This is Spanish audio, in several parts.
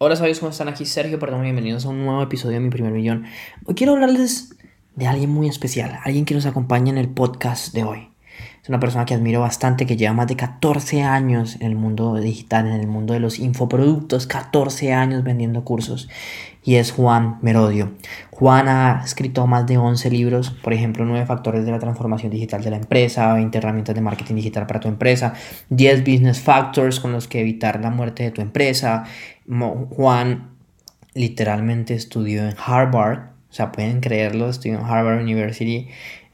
Hola, sabios, ¿cómo están? Aquí Sergio, perdón, bienvenidos a un nuevo episodio de Mi Primer Millón. Hoy quiero hablarles de alguien muy especial, alguien que nos acompaña en el podcast de hoy. Es una persona que admiro bastante, que lleva más de 14 años en el mundo digital, en el mundo de los infoproductos, 14 años vendiendo cursos, y es Juan Merodio. Juan ha escrito más de 11 libros, por ejemplo, 9 factores de la transformación digital de la empresa, 20 herramientas de marketing digital para tu empresa, 10 business factors con los que evitar la muerte de tu empresa, Juan literalmente estudió en Harvard, o sea, pueden creerlo, estudió en Harvard University,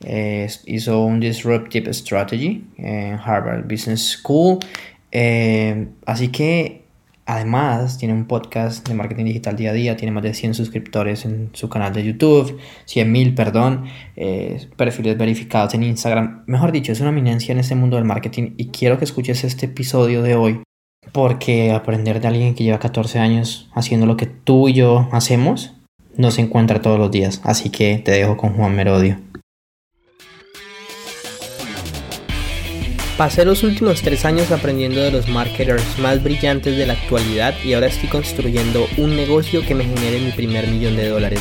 eh, hizo un Disruptive Strategy en Harvard Business School, eh, así que además tiene un podcast de marketing digital día a día, tiene más de 100 suscriptores en su canal de YouTube, 100 mil, perdón, eh, perfiles verificados en Instagram, mejor dicho, es una eminencia en este mundo del marketing y quiero que escuches este episodio de hoy porque aprender de alguien que lleva 14 años haciendo lo que tú y yo hacemos no se encuentra todos los días. Así que te dejo con Juan Merodio. Pasé los últimos tres años aprendiendo de los marketers más brillantes de la actualidad y ahora estoy construyendo un negocio que me genere mi primer millón de dólares.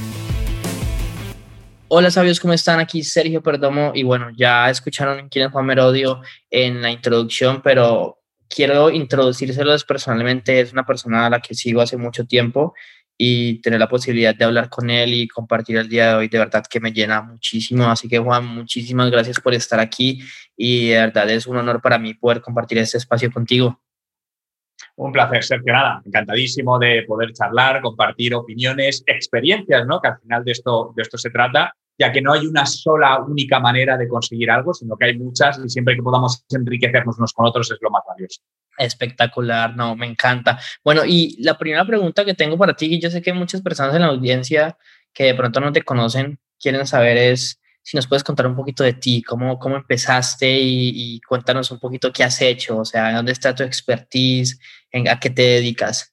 Hola sabios, ¿cómo están? Aquí Sergio Perdomo y bueno, ya escucharon quién es Juan Merodio en la introducción, pero quiero introducírselos personalmente. Es una persona a la que sigo hace mucho tiempo y tener la posibilidad de hablar con él y compartir el día de hoy, de verdad que me llena muchísimo. Así que Juan, muchísimas gracias por estar aquí y de verdad es un honor para mí poder compartir este espacio contigo. Un placer, Sergio. Nada, encantadísimo de poder charlar, compartir opiniones, experiencias, ¿no? Que al final de esto, de esto se trata ya que no hay una sola única manera de conseguir algo, sino que hay muchas y siempre que podamos enriquecernos unos con otros es lo más valioso. Espectacular, no, me encanta. Bueno, y la primera pregunta que tengo para ti, y yo sé que muchas personas en la audiencia que de pronto no te conocen quieren saber es si nos puedes contar un poquito de ti, cómo, cómo empezaste y, cuéntanos un poquito qué has hecho, o sea, dónde está tu expertise, en, a qué te dedicas.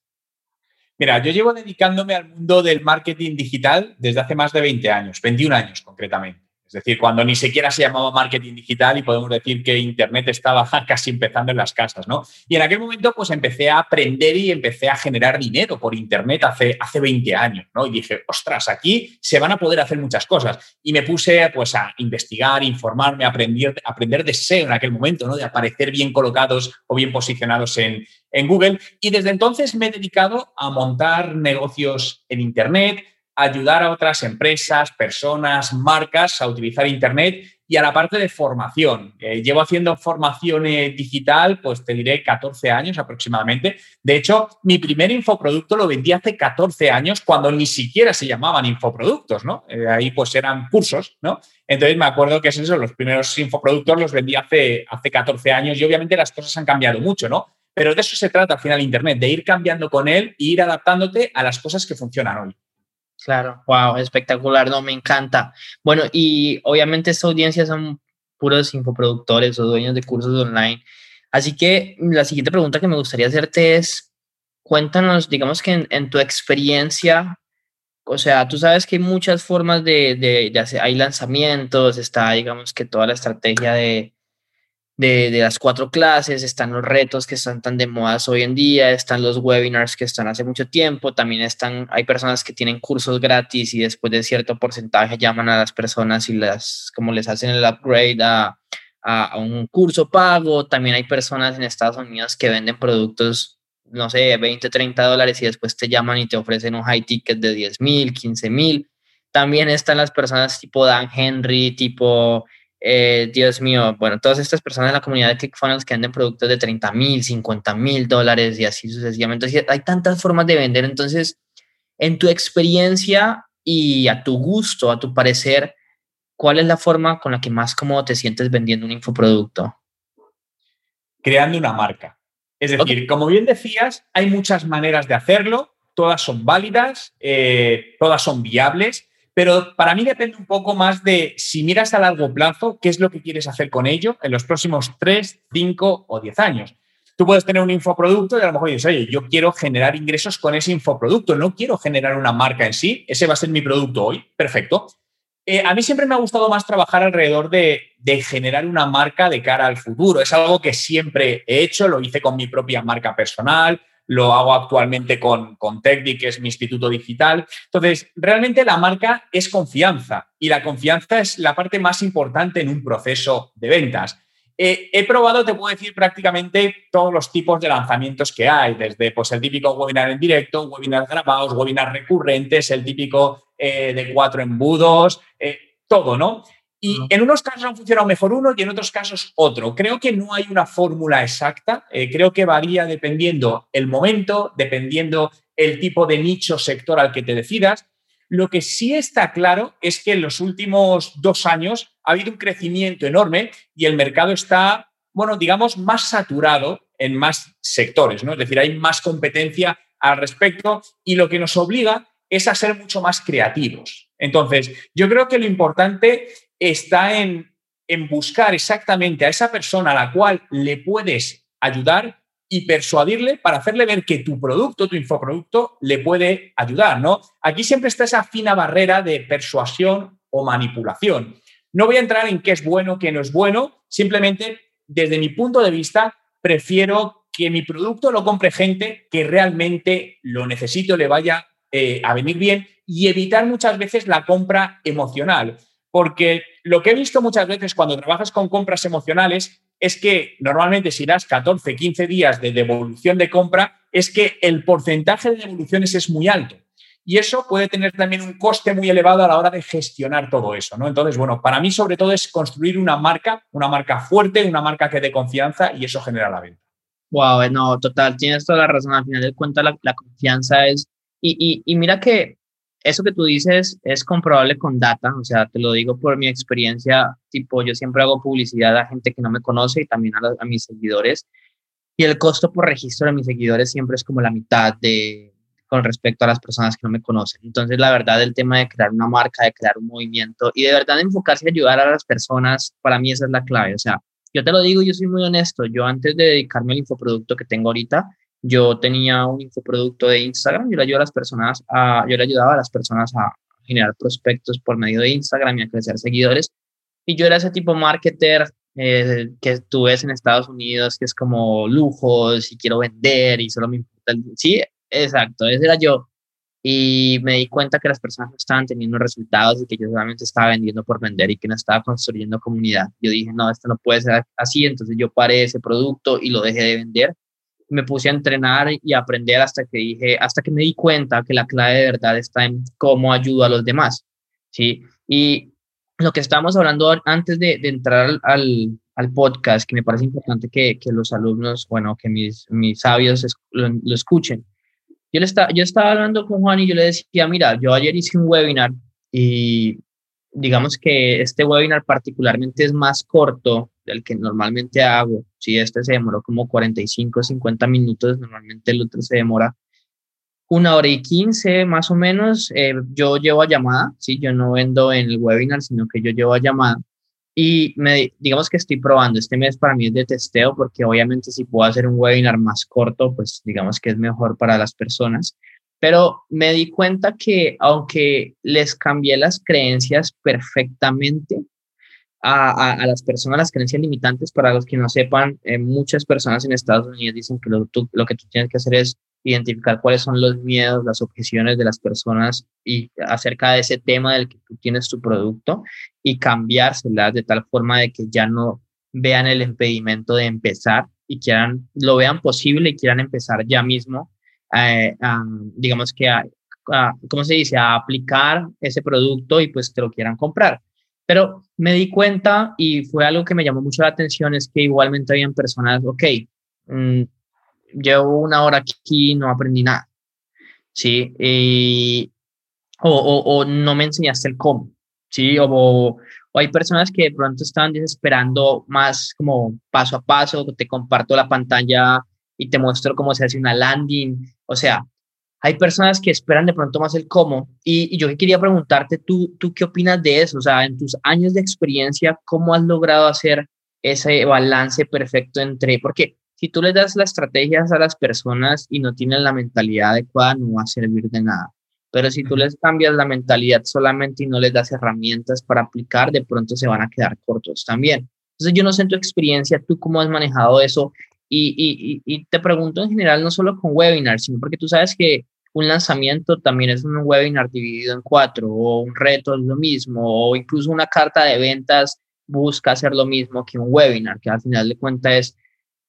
Mira, yo llevo dedicándome al mundo del marketing digital desde hace más de 20 años, 21 años concretamente. Es decir, cuando ni siquiera se llamaba marketing digital y podemos decir que Internet estaba casi empezando en las casas, ¿no? Y en aquel momento pues empecé a aprender y empecé a generar dinero por Internet hace, hace 20 años, ¿no? Y dije, ostras, aquí se van a poder hacer muchas cosas. Y me puse pues a investigar, informarme, aprender, aprender de SEO en aquel momento, ¿no? De aparecer bien colocados o bien posicionados en, en Google. Y desde entonces me he dedicado a montar negocios en Internet, ayudar a otras empresas, personas, marcas a utilizar Internet y a la parte de formación. Eh, llevo haciendo formación eh, digital, pues te diré 14 años aproximadamente. De hecho, mi primer infoproducto lo vendí hace 14 años cuando ni siquiera se llamaban infoproductos, ¿no? Eh, ahí pues eran cursos, ¿no? Entonces me acuerdo que es eso, los primeros infoproductos los vendí hace, hace 14 años y obviamente las cosas han cambiado mucho, ¿no? Pero de eso se trata al final Internet, de ir cambiando con él e ir adaptándote a las cosas que funcionan hoy. Claro, wow, espectacular, no, me encanta. Bueno, y obviamente esta audiencia son puros infoproductores o dueños de cursos online. Así que la siguiente pregunta que me gustaría hacerte es, cuéntanos, digamos que en, tu experiencia, o sea, tú sabes que hay muchas formas de, de, de hacer, hay lanzamientos, está, digamos que toda la estrategia de, de, las cuatro clases, están los retos que están tan de moda hoy en día, están los webinars que están hace mucho tiempo, también están, hay personas que tienen cursos gratis y después de cierto porcentaje llaman a las personas y las, como les hacen el upgrade a, a, un curso pago, también hay personas en Estados Unidos que venden productos, no sé, 20, 30 dólares y después te llaman y te ofrecen un high ticket de 10 mil, 15 mil. También están las personas tipo Dan Henry, tipo eh, Dios mío, bueno, todas estas personas en la comunidad de ClickFunnels que venden productos de 30 mil, 50 mil dólares y así sucesivamente. hay tantas formas de vender. Entonces, en tu experiencia y a tu gusto, a tu parecer, ¿cuál es la forma con la que más cómodo te sientes vendiendo un infoproducto? Creando una marca. Es decir, como bien decías, hay muchas maneras de hacerlo, todas son válidas, eh, todas son viables pero para mí depende un poco más de si miras a largo plazo, qué es lo que quieres hacer con ello en los próximos 3, 5 o 10 años. Tú puedes tener un infoproducto y a lo mejor dices, oye, yo quiero generar ingresos con ese infoproducto, no quiero generar una marca en sí, ese va a ser mi producto hoy, perfecto. Eh, a mí siempre me ha gustado más trabajar alrededor de, de, generar una marca de cara al futuro. Es algo que siempre he hecho, lo hice con mi propia marca personal, lo hago actualmente con, con que es mi instituto digital. Entonces, realmente la marca es confianza y la confianza es la parte más importante en un proceso de ventas. Eh, he probado, te puedo decir, prácticamente todos los tipos de lanzamientos que hay, desde pues, el típico webinar en directo, webinars grabados, webinars recurrentes, el típico eh, de cuatro embudos, eh, todo, ¿no? Y en unos casos han funcionado mejor uno y en otros casos otro. Creo que no hay una fórmula exacta, creo que varía dependiendo el momento, dependiendo el tipo de nicho sector al que te decidas. Lo que sí está claro es que en los últimos dos años ha habido un crecimiento enorme y el mercado está, bueno, digamos, más saturado en más sectores, ¿no? Es decir, hay más competencia al respecto y lo que nos obliga es a ser mucho más creativos. Entonces, yo creo que lo importante está en, en buscar exactamente a esa persona a la cual le puedes ayudar y persuadirle para hacerle ver que tu producto, tu infoproducto, le puede ayudar, ¿no? Aquí siempre está esa fina barrera de persuasión o manipulación. No voy a entrar en qué es bueno, qué no es bueno, simplemente desde mi punto de vista prefiero que mi producto lo compre gente que realmente lo necesite le vaya eh, a venir bien y evitar muchas veces la compra emocional. Porque lo que he visto muchas veces cuando trabajas con compras emocionales es que normalmente si das 14, 15 días de devolución de compra, es que el porcentaje de devoluciones es muy alto. Y eso puede tener también un coste muy elevado a la hora de gestionar todo eso, ¿no? Entonces, bueno, para mí sobre todo es construir una marca, una marca fuerte, una marca que dé confianza y eso genera la venta. Wow, no, total, tienes toda la razón. Al final de cuentas, la, confianza es... Y, y mira que eso que tú dices es comprobable con data, o sea, te lo digo por mi experiencia, tipo, yo siempre hago publicidad a gente que no me conoce y también a, mis seguidores, y el costo por registro de mis seguidores siempre es como la mitad de con respecto a las personas que no me conocen. Entonces, la verdad, el tema de crear una marca, de crear un movimiento y de verdad enfocarse y ayudar a las personas, para mí esa es la clave. O sea, yo te lo digo, yo soy muy honesto. Yo antes de dedicarme al infoproducto que tengo ahorita, yo tenía un infoproducto de Instagram, yo le ayudaba a las personas a, yo le ayudaba a las personas a generar prospectos por medio de Instagram y a crecer seguidores. Y yo era ese tipo marketer eh, que tú ves en Estados Unidos, que es como lujos y quiero vender y solo me importa el... Sí, exacto, ese era yo. Y me di cuenta que las personas no estaban teniendo resultados y que yo solamente estaba vendiendo por vender y que no estaba construyendo comunidad. Yo dije, no, esto no puede ser así, entonces yo paré ese producto y lo dejé de vender me puse a entrenar y a aprender hasta que dije, hasta que me di cuenta que la clave de verdad está en cómo ayudo a los demás, ¿sí? Y lo que estábamos hablando antes de, entrar al, al, podcast, que me parece importante que, que, los alumnos, bueno, que mis, mis sabios lo, lo, escuchen. Yo, le estaba, yo estaba hablando con Juan y yo le decía, mira, yo ayer hice un webinar y digamos que este webinar particularmente es más corto del que normalmente hago. Si este se demoró como 45, 50 minutos, normalmente el otro se demora una hora y 15 más o menos. Eh, yo llevo a llamada, ¿sí? Yo no vendo en el webinar, sino que yo llevo a llamada. Y me, digamos que estoy probando. Este mes para mí es de testeo porque obviamente si puedo hacer un webinar más corto, pues digamos que es mejor para las personas. Pero me di cuenta que aunque les cambié las creencias perfectamente a, a, las personas, las creencias limitantes, para los que no sepan, eh, muchas personas en Estados Unidos dicen que lo, lo que tú tienes que hacer es identificar cuáles son los miedos, las objeciones de las personas y acerca de ese tema del que tú tienes tu producto y cambiárselas de tal forma de que ya no vean el impedimento de empezar y quieran, lo vean posible y quieran empezar ya mismo eh, digamos que, a, ¿cómo se dice?, a aplicar ese producto y pues te lo quieran comprar. Pero me di cuenta y fue algo que me llamó mucho la atención, es que igualmente habían personas, ok, mm, llevo una hora aquí y no aprendí nada, ¿sí? O, o, o, no me enseñaste el cómo, ¿sí? O, o, hay personas que de pronto estaban desesperando más como paso a paso, te comparto la pantalla y te muestro cómo se hace una landing. O sea, hay personas que esperan de pronto más el cómo. Y, yo quería preguntarte, ¿tú, ¿tú qué opinas de eso? O sea, en tus años de experiencia, ¿cómo has logrado hacer ese balance perfecto entre, porque si tú le das las estrategias a las personas y no tienen la mentalidad adecuada, no va a servir de nada. Pero si tú les cambias la mentalidad solamente y no les das herramientas para aplicar, de pronto se van a quedar cortos también. Entonces, yo no sé en tu experiencia, tú cómo has manejado eso. Y, te pregunto en general, no solo con webinars, sino porque tú sabes que un lanzamiento también es un webinar dividido en cuatro, o un reto es lo mismo, o incluso una carta de ventas busca hacer lo mismo que un webinar, que al final de cuentas es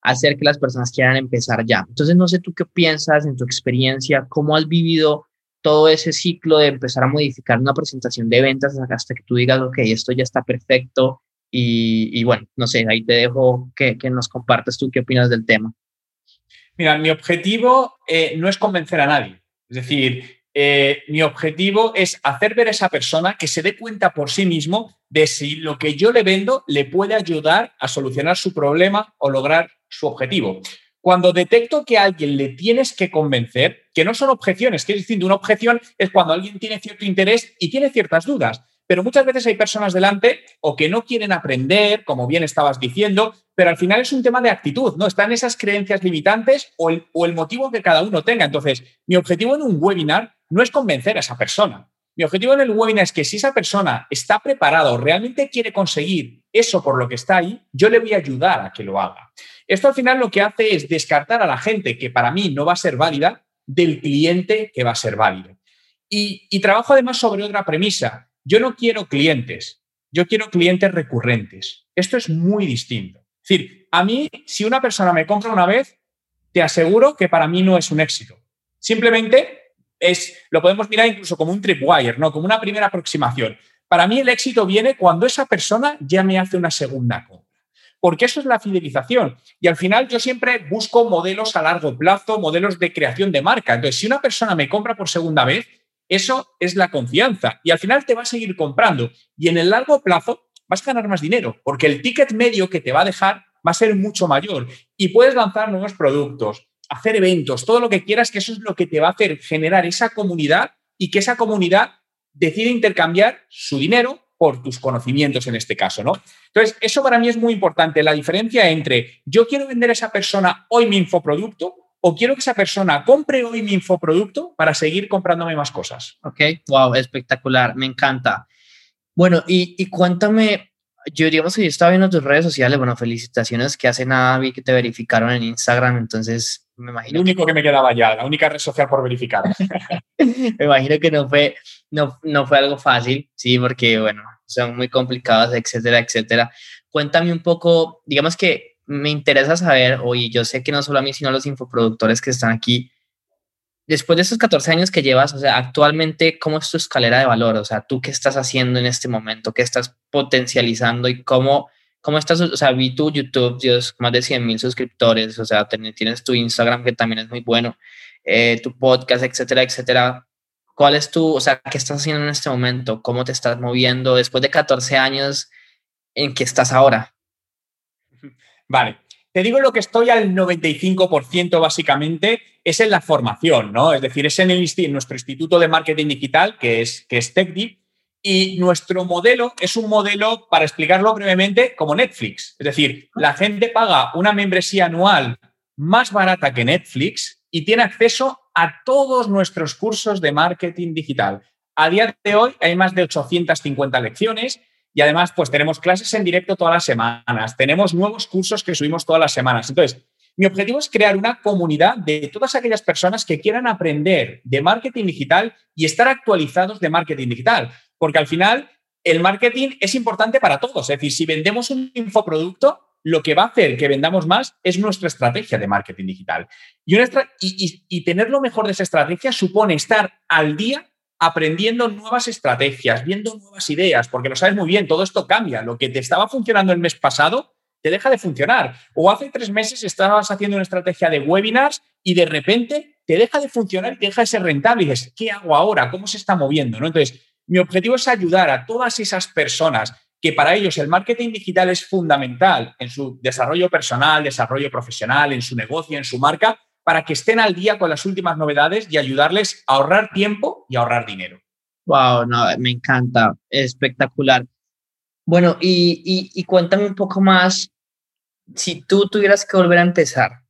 hacer que las personas quieran empezar ya. Entonces, no sé tú qué piensas en tu experiencia, cómo has vivido todo ese ciclo de empezar a modificar una presentación de ventas hasta que tú digas, ok, esto ya está perfecto. Y, bueno, no sé, ahí te dejo que, que, nos compartas tú qué opinas del tema. Mira, mi objetivo eh, no es convencer a nadie. Es decir, eh, mi objetivo es hacer ver a esa persona que se dé cuenta por sí mismo de si lo que yo le vendo le puede ayudar a solucionar su problema o lograr su objetivo. Cuando detecto que a alguien le tienes que convencer, que no son objeciones, que es distinto, una objeción es cuando alguien tiene cierto interés y tiene ciertas dudas, pero muchas veces hay personas delante o que no quieren aprender, como bien estabas diciendo, pero al final es un tema de actitud, ¿no? Están esas creencias limitantes o el, motivo que cada uno tenga. Entonces, mi objetivo en un webinar no es convencer a esa persona. Mi objetivo en el webinar es que si esa persona está preparada o realmente quiere conseguir eso por lo que está ahí, yo le voy a ayudar a que lo haga. Esto al final lo que hace es descartar a la gente que para mí no va a ser válida del cliente que va a ser válido. Y trabajo además sobre otra premisa. Yo no quiero clientes, yo quiero clientes recurrentes. Esto es muy distinto. Es decir, a mí, si una persona me compra una vez, te aseguro que para mí no es un éxito. Simplemente es, lo podemos mirar incluso como un tripwire, ¿no? Como una primera aproximación. Para mí el éxito viene cuando esa persona ya me hace una segunda compra. Porque eso es la fidelización. Y al final yo siempre busco modelos a largo plazo, modelos de creación de marca. Entonces, si una persona me compra por segunda vez, eso es la confianza. Y al final te va a seguir comprando. Y en el largo plazo vas a ganar más dinero, porque el ticket medio que te va a dejar va a ser mucho mayor. Y puedes lanzar nuevos productos, hacer eventos, todo lo que quieras, que eso es lo que te va a hacer generar esa comunidad y que esa comunidad decide intercambiar su dinero por tus conocimientos en este caso, ¿no? Entonces, eso para mí es muy importante, la diferencia entre yo quiero vender a esa persona hoy mi infoproducto o quiero que esa persona compre hoy mi infoproducto para seguir comprándome más cosas. Ok, wow, espectacular, me encanta. Bueno, y, y cuéntame yo digamos que yo estaba viendo tus redes sociales, bueno, felicitaciones que hace nada vi que te verificaron en Instagram, entonces me imagino. Lo único que, me quedaba ya, la única red social por verificar. me imagino que no fue, no, no fue algo fácil, sí, porque bueno, son muy complicadas, etcétera, etcétera. Cuéntame un poco, digamos que me interesa saber, oye, yo sé que no solo a mí, sino a los infoproductores que están aquí, después de esos 14 años que llevas, o sea, actualmente, ¿cómo es tu escalera de valor? O sea, ¿tú qué estás haciendo en este momento? ¿Qué estás potencializando y cómo, cómo estás? O sea, vi tu YouTube, Dios, más de 100 mil suscriptores, o sea, tienes tu Instagram que también es muy bueno, eh, tu podcast, etcétera, etcétera. ¿Cuál es tu, o sea, qué estás haciendo en este momento? ¿Cómo te estás moviendo después de 14 años? ¿En qué estás ahora? Vale. Te digo lo que estoy al 95% básicamente es en la formación, ¿no? Es decir, es en, el, nuestro Instituto de Marketing Digital, que es, que es TechDeep, y nuestro modelo es un modelo, para explicarlo brevemente, como Netflix. Es decir, la gente paga una membresía anual más barata que Netflix y tiene acceso a todos nuestros cursos de marketing digital. A día de hoy hay más de 850 lecciones y además, pues tenemos clases en directo todas las semanas, tenemos nuevos cursos que subimos todas las semanas. Entonces, mi objetivo es crear una comunidad de todas aquellas personas que quieran aprender de marketing digital y estar actualizados de marketing digital, porque al final el marketing es importante para todos. Es decir, si vendemos un infoproducto, lo que va a hacer que vendamos más es nuestra estrategia de marketing digital. Y, y, y tener lo mejor de esa estrategia supone estar al día aprendiendo nuevas estrategias, viendo nuevas ideas, porque lo sabes muy bien, todo esto cambia. Lo que te estaba funcionando el mes pasado te deja de funcionar. O hace tres meses estabas haciendo una estrategia de webinars y de repente te deja de funcionar y te deja de ser rentable. Y dices, ¿qué hago ahora? ¿Cómo se está moviendo? ¿No? Entonces, mi objetivo es ayudar a todas esas personas que para ellos el marketing digital es fundamental en su desarrollo personal, desarrollo profesional, en su negocio, en su marca, para que estén al día con las últimas novedades y ayudarles a ahorrar tiempo y ahorrar dinero. Wow, no, me encanta, espectacular. Bueno, y, y, cuéntame un poco más, si tú tuvieras que volver a empezar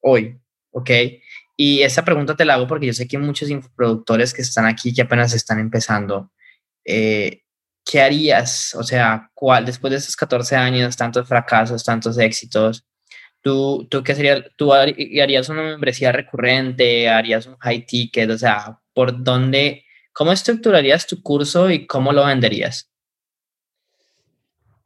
hoy, ¿ok? Y esa pregunta te la hago porque yo sé que muchos infoproductores que están aquí que apenas están empezando. Eh, ¿Qué harías? O sea, ¿cuál, después de esos 14 años, tantos fracasos, tantos éxitos, ¿tú, tú qué sería? ¿Tú harías una membresía recurrente? ¿Harías un high ticket? O sea, ¿por dónde, cómo estructurarías tu curso y cómo lo venderías?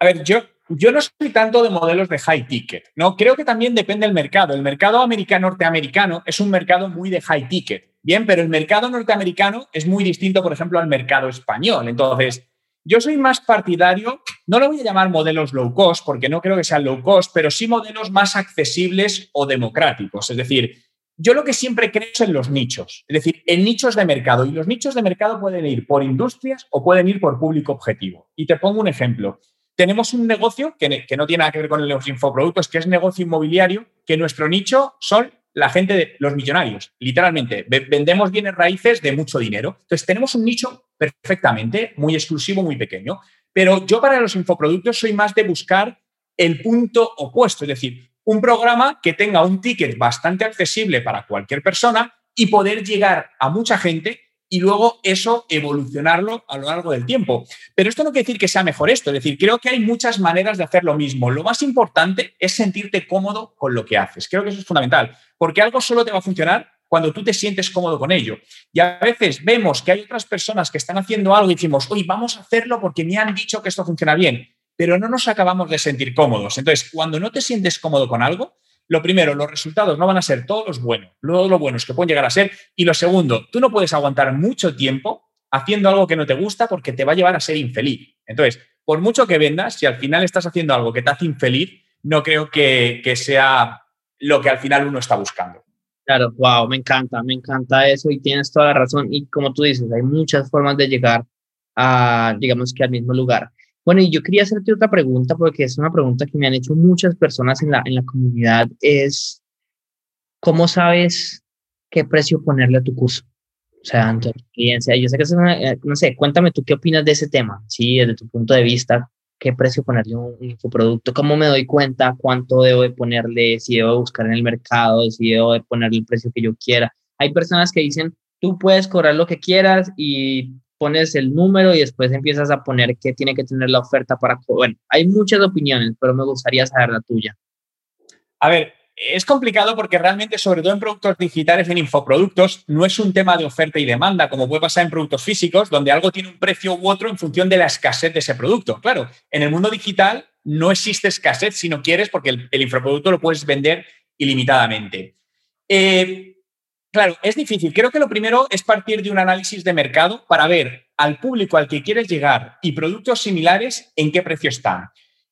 A ver, yo, yo no soy tanto de modelos de high ticket, ¿no? Creo que también depende del mercado. El mercado americano norteamericano es un mercado muy de high ticket, bien, pero el mercado norteamericano es muy distinto, por ejemplo, al mercado español. Entonces, yo soy más partidario, no lo voy a llamar modelos low cost, porque no creo que sean low cost, pero sí modelos más accesibles o democráticos. Es decir, yo lo que siempre creo es en los nichos, es decir, en nichos de mercado. Y los nichos de mercado pueden ir por industrias o pueden ir por público objetivo. Y te pongo un ejemplo tenemos un negocio que, no tiene nada que ver con los infoproductos, que es negocio inmobiliario, que nuestro nicho son la gente de los millonarios, literalmente. Vendemos bienes raíces de mucho dinero. Entonces, tenemos un nicho perfectamente, muy exclusivo, muy pequeño. Pero yo para los infoproductos soy más de buscar el punto opuesto, es decir, un programa que tenga un ticket bastante accesible para cualquier persona y poder llegar a mucha gente y luego eso evolucionarlo a lo largo del tiempo. Pero esto no quiere decir que sea mejor esto, es decir, creo que hay muchas maneras de hacer lo mismo. Lo más importante es sentirte cómodo con lo que haces. Creo que eso es fundamental, porque algo solo te va a funcionar cuando tú te sientes cómodo con ello. Y a veces vemos que hay otras personas que están haciendo algo y decimos, oye, vamos a hacerlo porque me han dicho que esto funciona bien, pero no nos acabamos de sentir cómodos. Entonces, cuando no te sientes cómodo con algo, lo primero, los resultados no van a ser todos los buenos, todos los buenos que pueden llegar a ser. Y lo segundo, tú no puedes aguantar mucho tiempo haciendo algo que no te gusta porque te va a llevar a ser infeliz. Entonces, por mucho que vendas, si al final estás haciendo algo que te hace infeliz, no creo que, que sea lo que al final uno está buscando. Claro, wow, me encanta, me encanta eso y tienes toda la razón. Y como tú dices, hay muchas formas de llegar a, digamos que al mismo lugar. Bueno, y yo quería hacerte otra pregunta porque es una pregunta que me han hecho muchas personas en la, en la comunidad, es, ¿cómo sabes qué precio ponerle a tu curso? O sea, en tu experiencia, yo sé que es una, eh, no sé, cuéntame tú qué opinas de ese tema, ¿sí? Desde tu punto de vista, ¿qué precio ponerle a un infoproducto? ¿Cómo me doy cuenta cuánto debo de ponerle, si debo buscar en el mercado, si debo de ponerle el precio que yo quiera? Hay personas que dicen, tú puedes cobrar lo que quieras y pones el número y después empiezas a poner qué tiene que tener la oferta para... Bueno, hay muchas opiniones, pero me gustaría saber la tuya. A ver, es complicado porque realmente, sobre todo en productos digitales, en infoproductos, no es un tema de oferta y demanda, como puede pasar en productos físicos, donde algo tiene un precio u otro en función de la escasez de ese producto. Claro, en el mundo digital no existe escasez si no quieres, porque el, infoproducto lo puedes vender ilimitadamente. Eh, Claro, es difícil. Creo que lo primero es partir de un análisis de mercado para ver al público al que quieres llegar y productos similares en qué precio están.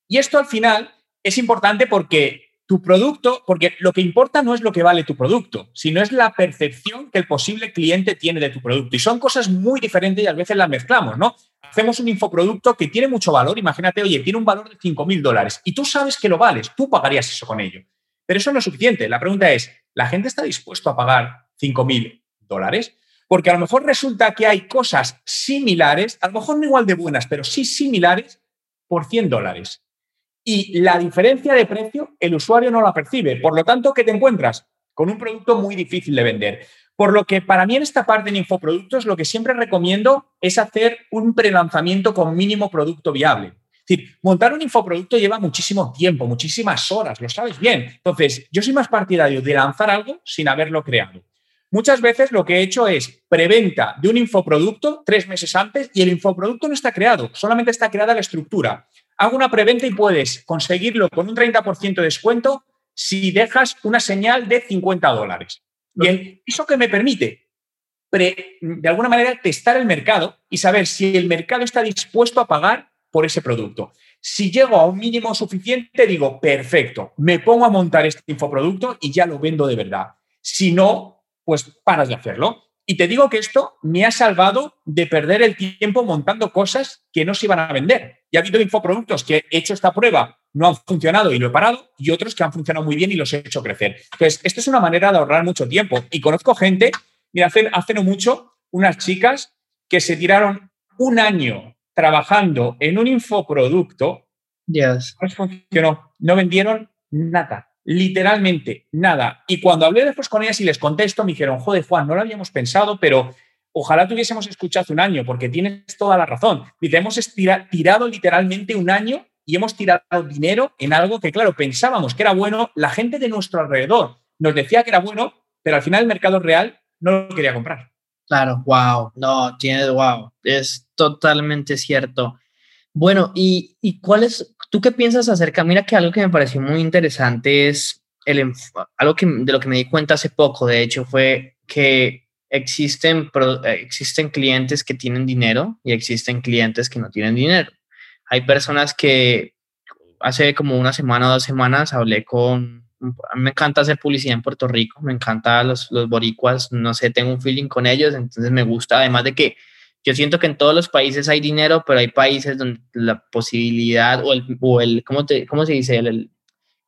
Y esto al final es importante porque tu producto, porque lo que importa no es lo que vale tu producto, sino es la percepción que el posible cliente tiene de tu producto. Y son cosas muy diferentes y a veces las mezclamos, ¿no? Hacemos un infoproducto que tiene mucho valor, imagínate, oye, tiene un valor de 5.000 dólares y tú sabes que lo vales, tú pagarías eso con ello. Pero eso no es suficiente. La pregunta es, ¿la gente está dispuesta a pagar 5.000 dólares. Porque a lo mejor resulta que hay cosas similares, a lo mejor no igual de buenas, pero sí similares por 100 dólares. Y la diferencia de precio el usuario no la percibe. Por lo tanto, ¿qué te encuentras? Con un producto muy difícil de vender. Por lo que para mí en esta parte de infoproductos lo que siempre recomiendo es hacer un prelanzamiento con mínimo producto viable. Es decir, montar un infoproducto lleva muchísimo tiempo, muchísimas horas, lo sabes bien. Entonces, yo soy más partidario de lanzar algo sin haberlo creado. Muchas veces lo que he hecho es preventa de un infoproducto tres meses antes y el infoproducto no está creado, solamente está creada la estructura. Hago una preventa y puedes conseguirlo con un 30% de descuento si dejas una señal de 50 dólares. Y eso que me permite, de alguna manera, testar el mercado y saber si el mercado está dispuesto a pagar por ese producto. Si llego a un mínimo suficiente, digo, perfecto, me pongo a montar este infoproducto y ya lo vendo de verdad. Si no, pues paras de hacerlo. Y te digo que esto me ha salvado de perder el tiempo montando cosas que no se iban a vender. Y ha habido infoproductos que he hecho esta prueba no han funcionado y lo he parado, y otros que han funcionado muy bien y los he hecho crecer. Entonces, esto es una manera de ahorrar mucho tiempo. Y conozco gente, mira, hace, hace no mucho, unas chicas que se tiraron un año trabajando en un infoproducto. Yes. No funcionó, no vendieron nada, literalmente nada. Y cuando hablé después con ellas y les contesto, me dijeron, joder, Juan, no lo habíamos pensado, pero ojalá tuviésemos escuchado hace un año, porque tienes toda la razón. Dice, hemos tirado literalmente un año y hemos tirado dinero en algo que, claro, pensábamos que era bueno, la gente de nuestro alrededor nos decía que era bueno, pero al final el mercado real no lo quería comprar. Claro, wow, no, tienes, wow, es totalmente cierto. Bueno, ¿y, y cuál es, tú qué piensas acerca? Mira que algo que me pareció muy interesante es el, algo que, de lo que me di cuenta hace poco, de hecho, fue que existen, existen clientes que tienen dinero y existen clientes que no tienen dinero. Hay personas que hace como una semana o dos semanas hablé con, me encanta hacer publicidad en Puerto Rico, me encanta los, los boricuas, no sé, tengo un feeling con ellos, entonces me gusta, además de que yo siento que en todos los países hay dinero, pero hay países donde la posibilidad o el, o el ¿cómo, te, ¿cómo se dice? El,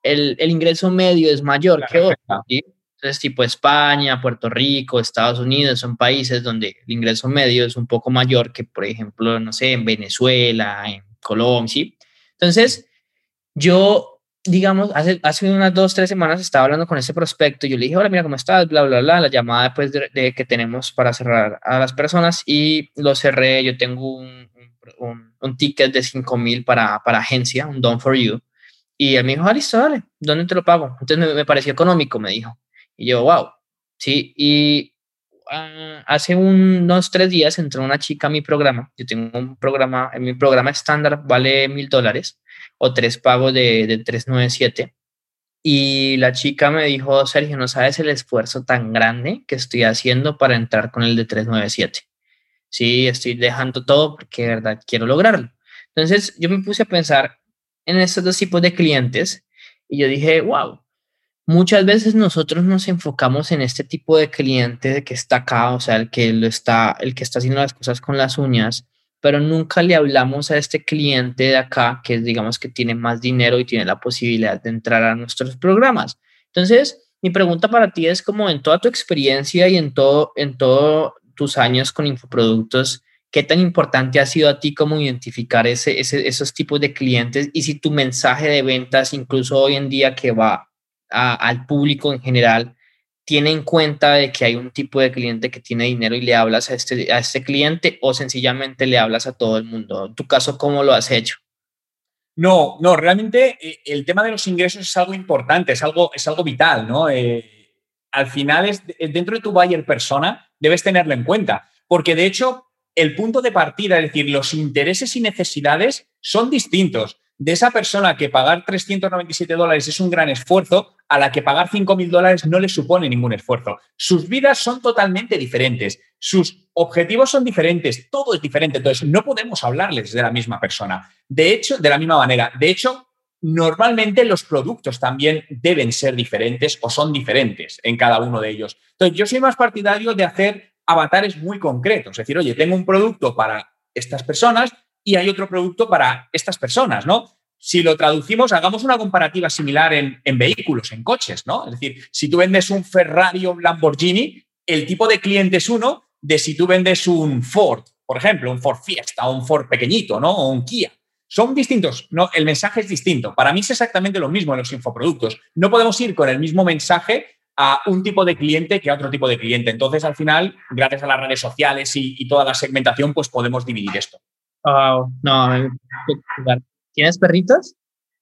el, el ingreso medio es mayor que otro. Entonces, tipo España, Puerto Rico, Estados Unidos, son países donde el ingreso medio es un poco mayor que, por ejemplo, no sé, en Venezuela, en Colombia, ¿sí? Entonces, yo, digamos, hace, hace unas dos, tres semanas estaba hablando con ese prospecto yo le dije, hola, mira, ¿cómo estás? Bla, bla, bla, la llamada pues de, que tenemos para cerrar a las personas y lo cerré, yo tengo un, un, un ticket de 5 mil para, para agencia, un Done for You. Y él me dijo, ah, listo, dale, ¿dónde te lo pago? Entonces me, me pareció económico, me dijo. Y yo, wow, sí, y uh, hace unos tres días entró una chica a mi programa. Yo tengo un programa, en mi programa estándar vale mil dólares o tres pagos de, de 397. Y la chica me dijo, Sergio, no sabes el esfuerzo tan grande que estoy haciendo para entrar con el de 397. Sí, estoy dejando todo porque de verdad quiero lograrlo. Entonces yo me puse a pensar en estos dos tipos de clientes y yo dije, wow, muchas veces nosotros nos enfocamos en este tipo de cliente que está acá, o sea, el que lo está, el que está haciendo las cosas con las uñas, pero nunca le hablamos a este cliente de acá que digamos que tiene más dinero y tiene la posibilidad de entrar a nuestros programas. Entonces, mi pregunta para ti es como en toda tu experiencia y en todo en todos tus años con infoproductos, ¿qué tan importante ha sido a ti como identificar ese, ese, esos tipos de clientes y si tu mensaje de ventas incluso hoy en día que va al público en general tiene en cuenta de que hay un tipo de cliente que tiene dinero y le hablas a este, a este cliente o sencillamente le hablas a todo el mundo? En tu caso, ¿cómo lo has hecho? No, no, realmente eh, el tema de los ingresos es algo importante, es algo, es algo vital, ¿no? Eh, al final, es, dentro de tu buyer persona, debes tenerlo en cuenta, porque de hecho, el punto de partida, es decir, los intereses y necesidades son distintos de esa persona que pagar 397 dólares es un gran esfuerzo, a la que pagar 5.000 dólares no le supone ningún esfuerzo. Sus vidas son totalmente diferentes, sus objetivos son diferentes, todo es diferente, entonces no podemos hablarles de la misma persona. De hecho, de la misma manera. De hecho, normalmente los productos también deben ser diferentes o son diferentes en cada uno de ellos. Entonces, yo soy más partidario de hacer avatares muy concretos, es decir, oye, tengo un producto para estas personas y hay otro producto para estas personas, ¿no? Si lo traducimos, hagamos una comparativa similar en, vehículos, en coches, ¿no? Es decir, si tú vendes un Ferrari o un Lamborghini, el tipo de cliente es uno de si tú vendes un Ford, por ejemplo, un Ford Fiesta o un Ford pequeñito, ¿no? O un Kia. Son distintos, ¿no? El mensaje es distinto. Para mí es exactamente lo mismo en los infoproductos. No podemos ir con el mismo mensaje a un tipo de cliente que a otro tipo de cliente. Entonces, al final, gracias a las redes sociales y, y toda la segmentación, pues podemos dividir esto. Wow, no, ¿Tienes perritos?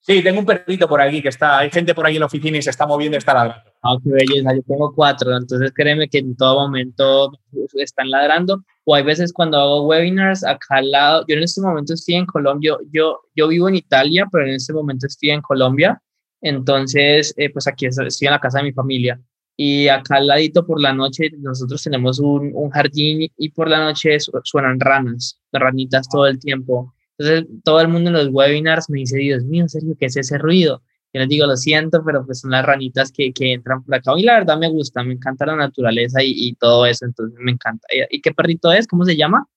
Sí, tengo un perrito por aquí que está, hay gente por ahí en la oficina y se está moviendo y está ladrando. Ah, qué belleza, yo tengo cuatro, entonces créeme que en todo momento están ladrando. O hay veces cuando hago webinars acá al lado, yo en este momento estoy en Colombia, yo, yo vivo en Italia, pero en este momento estoy en Colombia, entonces eh, pues aquí estoy en la casa de mi familia. Y acá al ladito por la noche nosotros tenemos un, un jardín y por la noche suenan ranas, ranitas todo el tiempo. Entonces todo el mundo en los webinars me dice, Dios mío, serio, ¿qué es ese ruido? Yo les digo, lo siento, pero pues son las ranitas que, que entran por acá. Y la verdad me gusta, me encanta la naturaleza y, y todo eso, entonces me encanta. ¿Y qué perrito es? ¿Cómo se llama?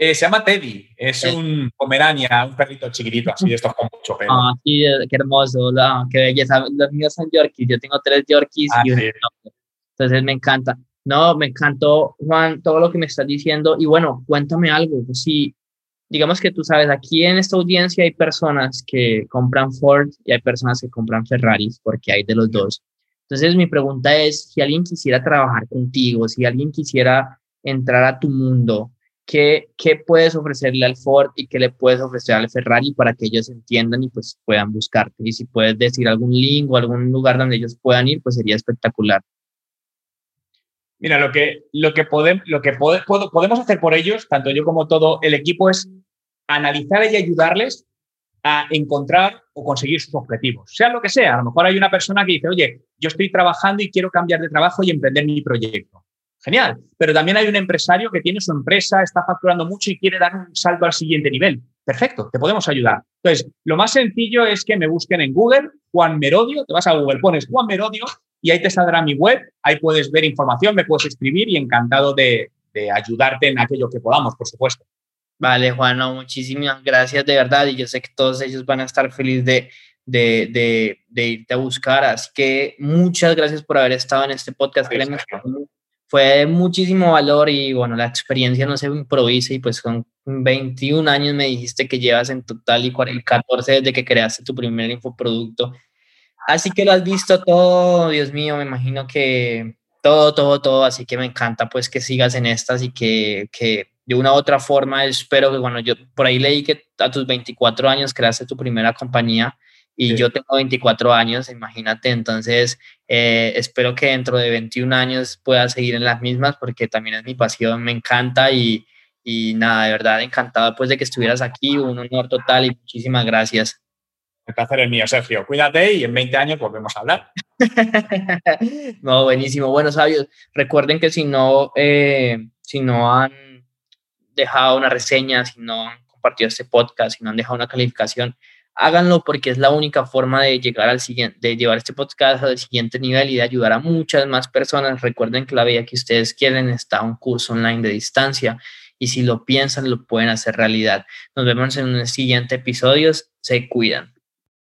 Eh, se llama Teddy, es un pomerania, un perrito chiquitito, así de estos con mucho pelo. Ah, sí, qué hermoso, qué belleza. Los míos son Yorkies, yo tengo tres Yorkies ah, y Entonces me encanta. No, me encantó, Juan, todo lo que me estás diciendo. Y bueno, cuéntame algo. Si, digamos que tú sabes, aquí en esta audiencia hay personas que compran Ford y hay personas que compran Ferraris, porque hay de los dos. Entonces, mi pregunta es, si alguien quisiera trabajar contigo, si alguien quisiera entrar a tu mundo, ¿qué, puedes ofrecerle al Ford y qué le puedes ofrecer al Ferrari para que ellos entiendan y pues puedan buscarte? Y si puedes decir algún link o algún lugar donde ellos puedan ir, pues sería espectacular. Mira, lo que, lo que, podemos, lo que podemos hacer por ellos, tanto yo como todo el equipo, es analizar y ayudarles a encontrar o conseguir sus objetivos, sea lo que sea. A lo mejor hay una persona que dice, oye, yo estoy trabajando y quiero cambiar de trabajo y emprender mi proyecto. Genial. Pero también hay un empresario que tiene su empresa, está facturando mucho y quiere dar un salto al siguiente nivel. Perfecto, te podemos ayudar. Entonces, lo más sencillo es que me busquen en Google, Juan Merodio, te vas a Google, pones Juan Merodio y ahí te saldrá mi web, ahí puedes ver información, me puedes escribir y encantado de, ayudarte en aquello que podamos, por supuesto. Vale, Juan, muchísimas gracias de verdad y yo sé que todos ellos van a estar felices de, de, de, irte a buscar, así que muchas gracias por haber estado en este podcast. Fue muchísimo valor y bueno, la experiencia no se improvisa y pues con 21 años me dijiste que llevas en total y 14 desde que creaste tu primer infoproducto. Así que lo has visto todo, Dios mío, me imagino que todo, todo, todo, así que me encanta pues que sigas en estas y que, que de una u otra forma espero que, bueno, yo por ahí leí que a tus 24 años creaste tu primera compañía y yo tengo 24 años, imagínate, entonces eh, espero que dentro de 21 años pueda seguir en las mismas porque también es mi pasión, me encanta y, y nada, de verdad encantado pues de que estuvieras aquí, un honor total y muchísimas gracias. El placer es mío, Sergio. Cuídate y en 20 años volvemos a hablar. no, buenísimo. Bueno, sabios, recuerden que si no, eh, si no han dejado una reseña, si no han compartido este podcast, si no han dejado una calificación, háganlo porque es la única forma de llegar al siguiente, de llevar este podcast al siguiente nivel y de ayudar a muchas más personas. Recuerden que la vida que ustedes quieren está un curso online de distancia y si lo piensan lo pueden hacer realidad. Nos vemos en un siguiente episodio. Se cuidan.